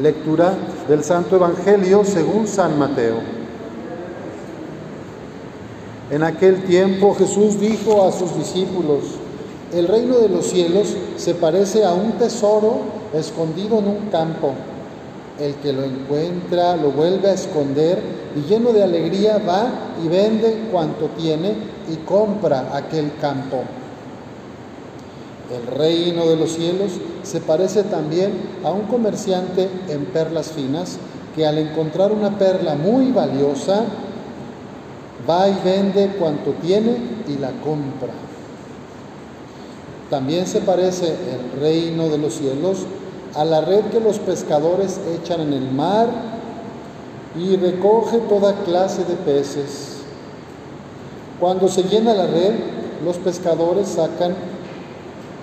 Lectura del Santo Evangelio según San Mateo. En aquel tiempo Jesús dijo a sus discípulos, el reino de los cielos se parece a un tesoro escondido en un campo. El que lo encuentra lo vuelve a esconder y lleno de alegría va y vende cuanto tiene y compra aquel campo. El reino de los cielos se parece también a un comerciante en perlas finas que al encontrar una perla muy valiosa, va y vende cuanto tiene y la compra. También se parece el reino de los cielos a la red que los pescadores echan en el mar y recoge toda clase de peces. Cuando se llena la red, los pescadores sacan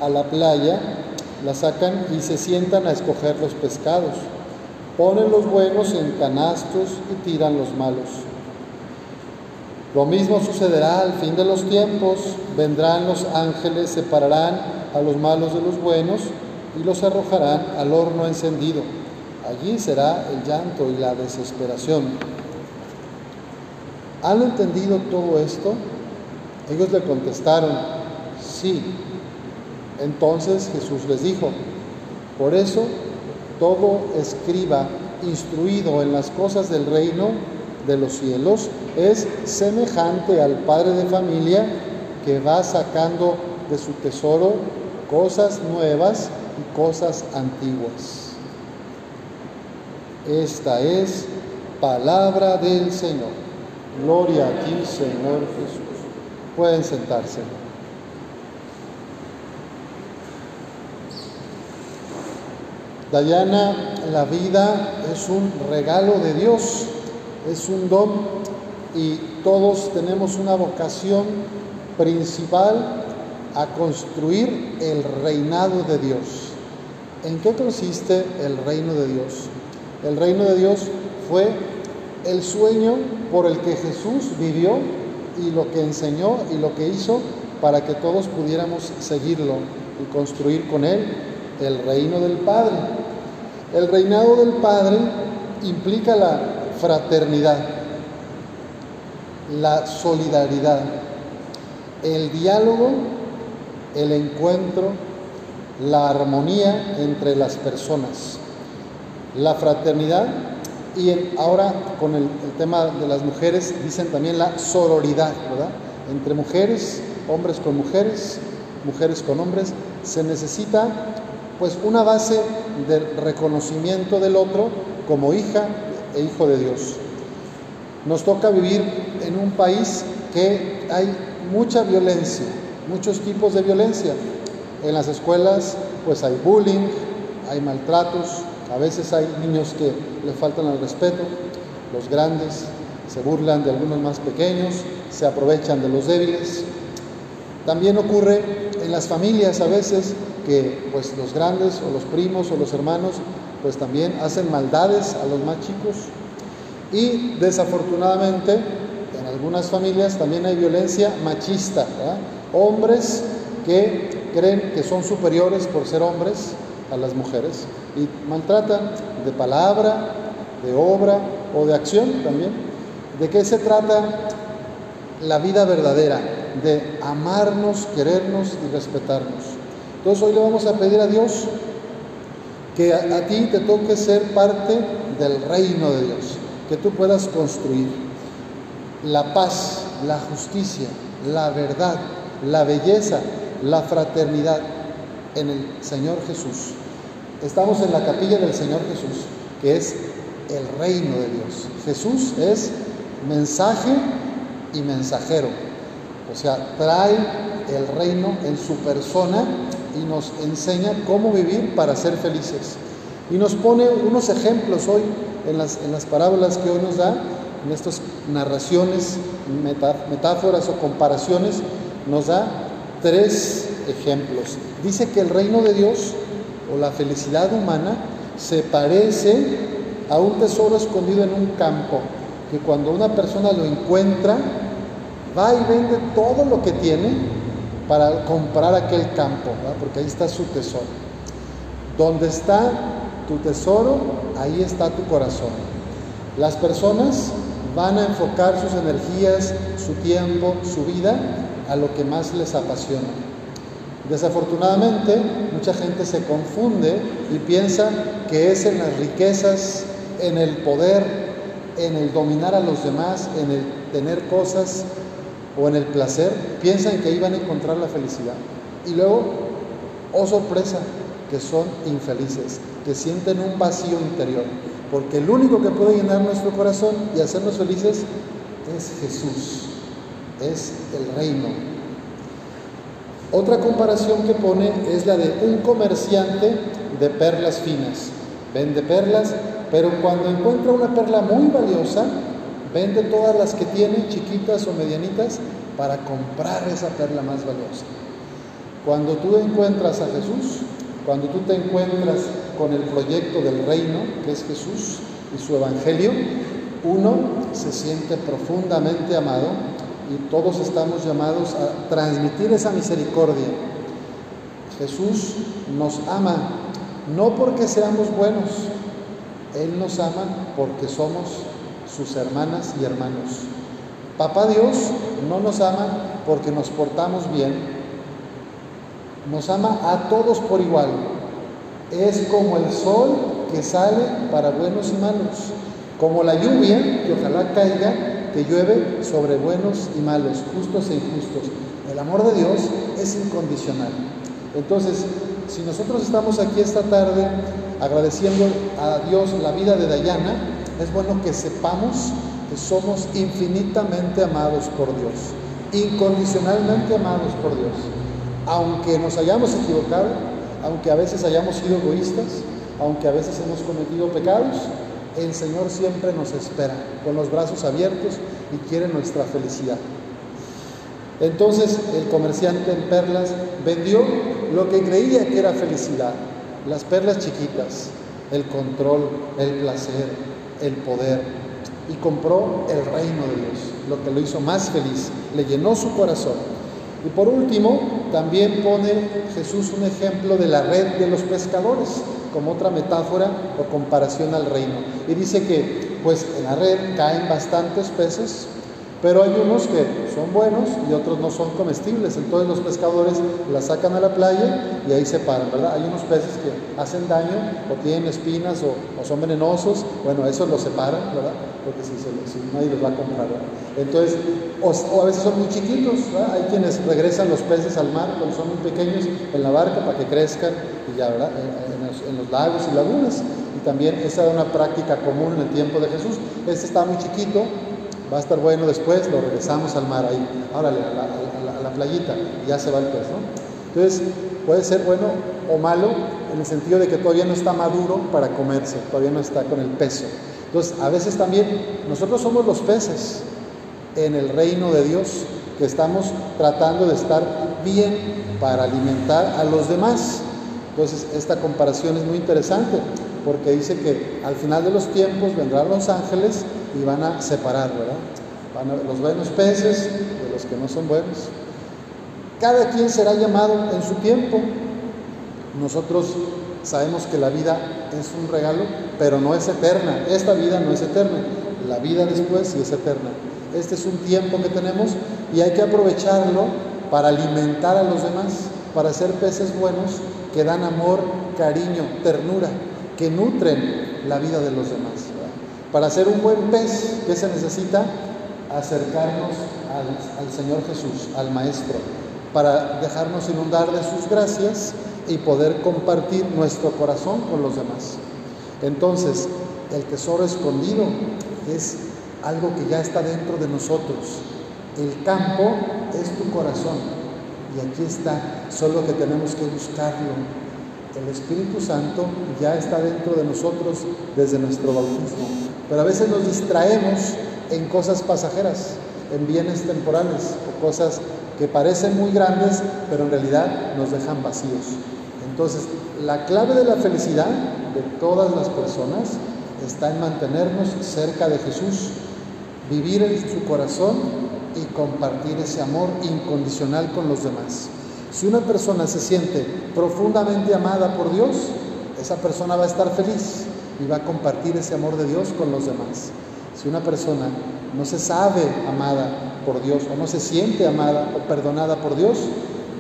a la playa, la sacan y se sientan a escoger los pescados. Ponen los buenos en canastos y tiran los malos. Lo mismo sucederá al fin de los tiempos. Vendrán los ángeles, separarán a los malos de los buenos y los arrojarán al horno encendido. Allí será el llanto y la desesperación. ¿Han entendido todo esto? Ellos le contestaron, sí. Entonces Jesús les dijo, por eso todo escriba instruido en las cosas del reino de los cielos es semejante al padre de familia que va sacando de su tesoro cosas nuevas y cosas antiguas. Esta es palabra del Señor. Gloria a ti, Señor Jesús. Pueden sentarse. Dayana, la vida es un regalo de Dios, es un don y todos tenemos una vocación principal a construir el reinado de Dios. ¿En qué consiste el reino de Dios? El reino de Dios fue el sueño por el que Jesús vivió y lo que enseñó y lo que hizo para que todos pudiéramos seguirlo y construir con él el reino del Padre. El reinado del Padre implica la fraternidad, la solidaridad, el diálogo, el encuentro, la armonía entre las personas, la fraternidad y ahora con el, el, tema de las mujeres dicen también la sororidad, ¿verdad? Entre mujeres, hombres con mujeres, mujeres con hombres, se necesita pues una base de reconocimiento del otro como hija e hijo de Dios. Nos toca vivir en un país que hay mucha violencia, muchos tipos de violencia. En las escuelas pues hay bullying, hay maltratos, a veces hay niños que le faltan al respeto, los grandes se burlan de algunos más pequeños, se aprovechan de los débiles. También ocurre en las familias a veces que pues los grandes o los primos o los hermanos pues también hacen maldades a los más chicos y desafortunadamente en algunas familias también hay violencia machista, hombres que creen que son superiores por ser hombres a las mujeres y maltratan de palabra, de obra o de acción también. ¿De qué se trata la vida verdadera? De amarnos, querernos y respetarnos. Entonces hoy le vamos a pedir a Dios que a, a, ti te toque ser parte del reino de Dios, que tú puedas construir la paz, la justicia, la verdad, la belleza, la fraternidad en el Señor Jesús. Estamos en la capilla del Señor Jesús, que es el reino de Dios. Jesús es mensaje y mensajero, o sea, trae el reino en su persona y nos enseña cómo vivir para ser felices. Y nos pone unos ejemplos hoy en las, en las parábolas que hoy nos da, en estas narraciones, metáforas o comparaciones, nos da tres ejemplos. Dice que el reino de Dios o la felicidad humana se parece a un tesoro escondido en un campo, que cuando una persona lo encuentra, va y vende todo lo que tiene para comprar aquel campo, ¿verdad? porque ahí está su tesoro. Donde está tu tesoro, ahí está tu corazón. Las personas van a enfocar sus energías, su tiempo, su vida a lo que más les apasiona. Desafortunadamente, mucha gente se confunde y piensa que es en las riquezas, en el poder, en el dominar a los demás, en el tener cosas o en el placer, piensan que ahí van a encontrar la felicidad. Y luego, oh sorpresa, que son infelices, que sienten un vacío interior, porque el único que puede llenar nuestro corazón y hacernos felices es Jesús, es el reino. Otra comparación que pone es la de un comerciante de perlas finas. Vende perlas, pero cuando encuentra una perla muy valiosa, vende todas las que tiene, chiquitas o medianitas, para comprar esa perla más valiosa. Cuando tú encuentras a Jesús, cuando tú te encuentras con el proyecto del reino, que es Jesús y su evangelio, uno se siente profundamente amado y todos estamos llamados a transmitir esa misericordia. Jesús nos ama no porque seamos buenos, Él nos ama porque somos sus hermanas y hermanos. Papá Dios no nos ama porque nos portamos bien, nos ama a todos por igual. Es como el sol que sale para buenos y malos, como la lluvia que ojalá caiga, que llueve sobre buenos y malos, justos e injustos. El amor de Dios es incondicional. Entonces, si nosotros estamos aquí esta tarde agradeciendo a Dios la vida de Dayana, es bueno que sepamos que somos infinitamente amados por Dios, incondicionalmente amados por Dios aunque nos hayamos equivocado, aunque a veces hayamos sido egoístas, aunque a veces hemos cometido pecados, el Señor siempre nos espera con los brazos abiertos y quiere nuestra felicidad. Entonces el comerciante en perlas vendió lo que creía que era felicidad, las perlas chiquitas, el control, el placer, el poder, y compró el reino de Dios, lo que lo hizo más feliz, le llenó su corazón. Y por último, también pone Jesús un ejemplo de la red de los pescadores, como otra metáfora o comparación al reino. Y dice que pues en la red caen bastantes peces, pero hay unos que son buenos y otros no son comestibles. Entonces los pescadores la sacan a la playa y ahí se paran, ¿verdad? Hay unos peces que hacen daño o tienen espinas o, son venenosos. Bueno, eso los separan, ¿verdad? Porque si, nadie los va a comprar, ¿verdad? Entonces, o, a veces son muy chiquitos, ¿verdad? Hay quienes regresan los peces al mar cuando son muy pequeños en la barca para que crezcan y ya, ¿verdad? En, los, en los lagos y lagunas. Y también esa era una práctica común en el tiempo de Jesús. Este está muy chiquito, va a estar bueno después, lo regresamos al mar ahí, ahora a la, playita, ya se va el pez, ¿no? Entonces, puede ser bueno o malo en el sentido de que todavía no está maduro para comerse, todavía no está con el peso. Entonces, a veces también nosotros somos los peces en el reino de Dios que estamos tratando de estar bien para alimentar a los demás. Entonces, esta comparación es muy interesante porque dice que al final de los tiempos vendrán los ángeles y van a separar, ¿verdad? Van a, los buenos peces de los que no son buenos. Cada quien será llamado en su tiempo. Nosotros sabemos que la vida es un regalo, pero no es eterna. Esta vida no es eterna. La vida después sí es eterna. Este es un tiempo que tenemos y hay que aprovecharlo para alimentar a los demás, para ser peces buenos que dan amor, cariño, ternura, que nutren la vida de los demás. Para ser un buen pez, ¿qué se necesita? Acercarnos al, al, Señor Jesús, al Maestro, para dejarnos inundar de sus gracias y poder compartir nuestro corazón con los demás. Entonces, el tesoro escondido es algo que ya está dentro de nosotros. El campo es tu corazón y aquí está, solo que tenemos que buscarlo. El Espíritu Santo ya está dentro de nosotros desde nuestro bautismo. Pero a veces nos distraemos en cosas pasajeras, en bienes temporales o cosas que parecen muy grandes, pero en realidad nos dejan vacíos. Entonces, la clave de la felicidad de todas las personas está en mantenernos cerca de Jesús, vivir en su corazón y compartir ese amor incondicional con los demás. Si una persona se siente profundamente amada por Dios, esa persona va a estar feliz y va a compartir ese amor de Dios con los demás. Si una persona no se sabe amada por Dios o no se siente amada o perdonada por Dios,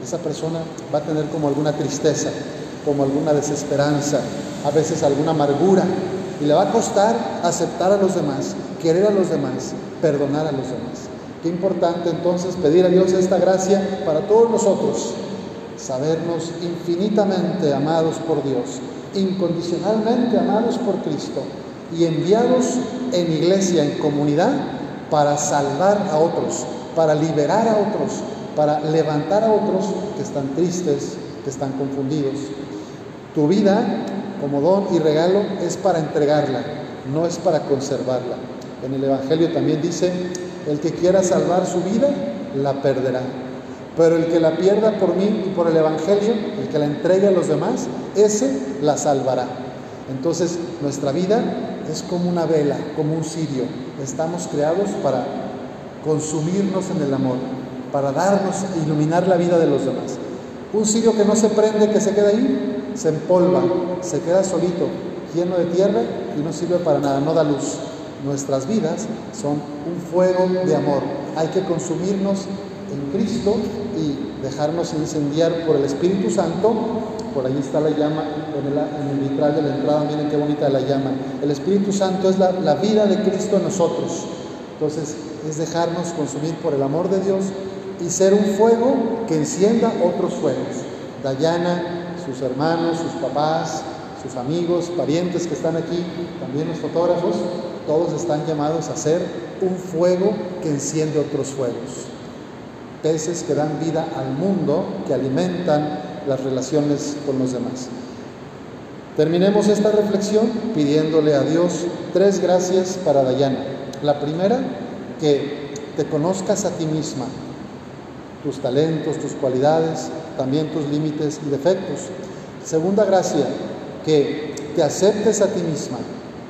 esa persona va a tener como alguna tristeza, como alguna desesperanza, a veces alguna amargura, y le va a costar aceptar a los demás, querer a los demás, perdonar a los demás. Qué importante entonces pedir a Dios esta gracia para todos nosotros, sabernos infinitamente amados por Dios, incondicionalmente amados por Cristo y enviados en iglesia, en comunidad, para salvar a otros, para liberar a otros, para levantar a otros que están tristes, que están confundidos. Tu vida como don y regalo es para entregarla, no es para conservarla. En el Evangelio también dice, el que quiera salvar su vida, la perderá. Pero el que la pierda por mí y por el Evangelio, el que la entregue a los demás, ese la salvará. Entonces nuestra vida es como una vela, como un cirio. Estamos creados para consumirnos en el amor, para darnos, e iluminar la vida de los demás. Un cirio que no se prende, que se queda ahí, se empolva, se queda solito, lleno de tierra y no sirve para nada, no da luz. Nuestras vidas son un fuego de amor. Hay que consumirnos en Cristo y dejarnos incendiar por el Espíritu Santo. Por ahí está la llama en el, en de la entrada, miren qué bonita la llama. El Espíritu Santo es la, la vida de Cristo en nosotros. Entonces es dejarnos consumir por el amor de Dios y ser un fuego que encienda otros fuegos. Dayana, sus hermanos, sus papás, sus amigos, parientes que están aquí, también los fotógrafos, todos están llamados a ser un fuego que enciende otros fuegos. Que dan vida al mundo, que alimentan las relaciones con los demás. Terminemos esta reflexión pidiéndole a Dios tres gracias para Dayana. La primera, que te conozcas a ti misma, tus talentos, tus cualidades, también tus límites y defectos. Segunda gracia, que te aceptes a ti misma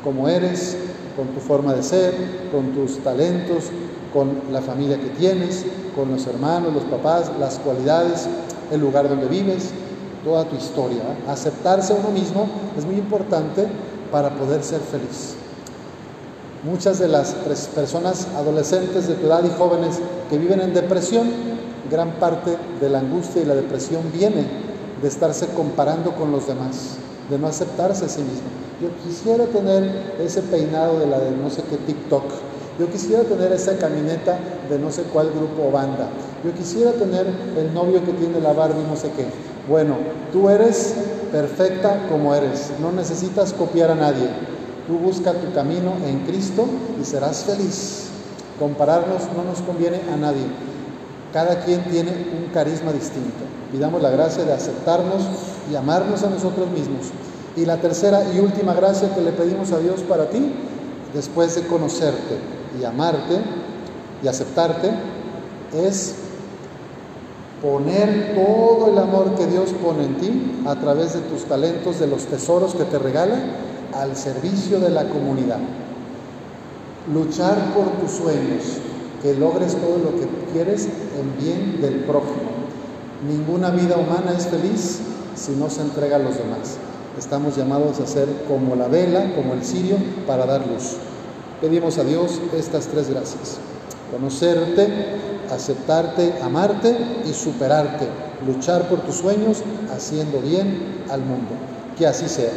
como eres, con tu forma de ser, con tus talentos, con la familia que tienes, con los hermanos, los papás, las cualidades, el lugar donde vives, toda tu historia. Aceptarse a uno mismo es muy importante para poder ser feliz. Muchas de las personas adolescentes de tu edad y jóvenes que viven en depresión, gran parte de la angustia y la depresión viene de estarse comparando con los demás, de no aceptarse a sí mismo. Yo quisiera tener ese peinado de la de no sé qué TikTok. Yo quisiera tener esa camioneta de no sé cuál grupo o banda. Yo quisiera tener el novio que tiene la Barbie no sé qué. Bueno, tú eres perfecta como eres. No necesitas copiar a nadie. Tú busca tu camino en Cristo y serás feliz. Compararnos no nos conviene a nadie. Cada quien tiene un carisma distinto. Pidamos la gracia de aceptarnos y amarnos a nosotros mismos. Y la tercera y última gracia que le pedimos a Dios para ti, después de conocerte y amarte y aceptarte, es poner todo el amor que Dios pone en ti a través de tus talentos, de los tesoros que te regala, al servicio de la comunidad. Luchar por tus sueños, que logres todo lo que quieres en bien del prójimo. Ninguna vida humana es feliz si no se entrega a los demás. Estamos llamados a ser como la vela, como el cirio, para dar luz. Pedimos a Dios estas tres gracias. Conocerte, aceptarte, amarte y superarte. Luchar por tus sueños haciendo bien al mundo. Que así sea.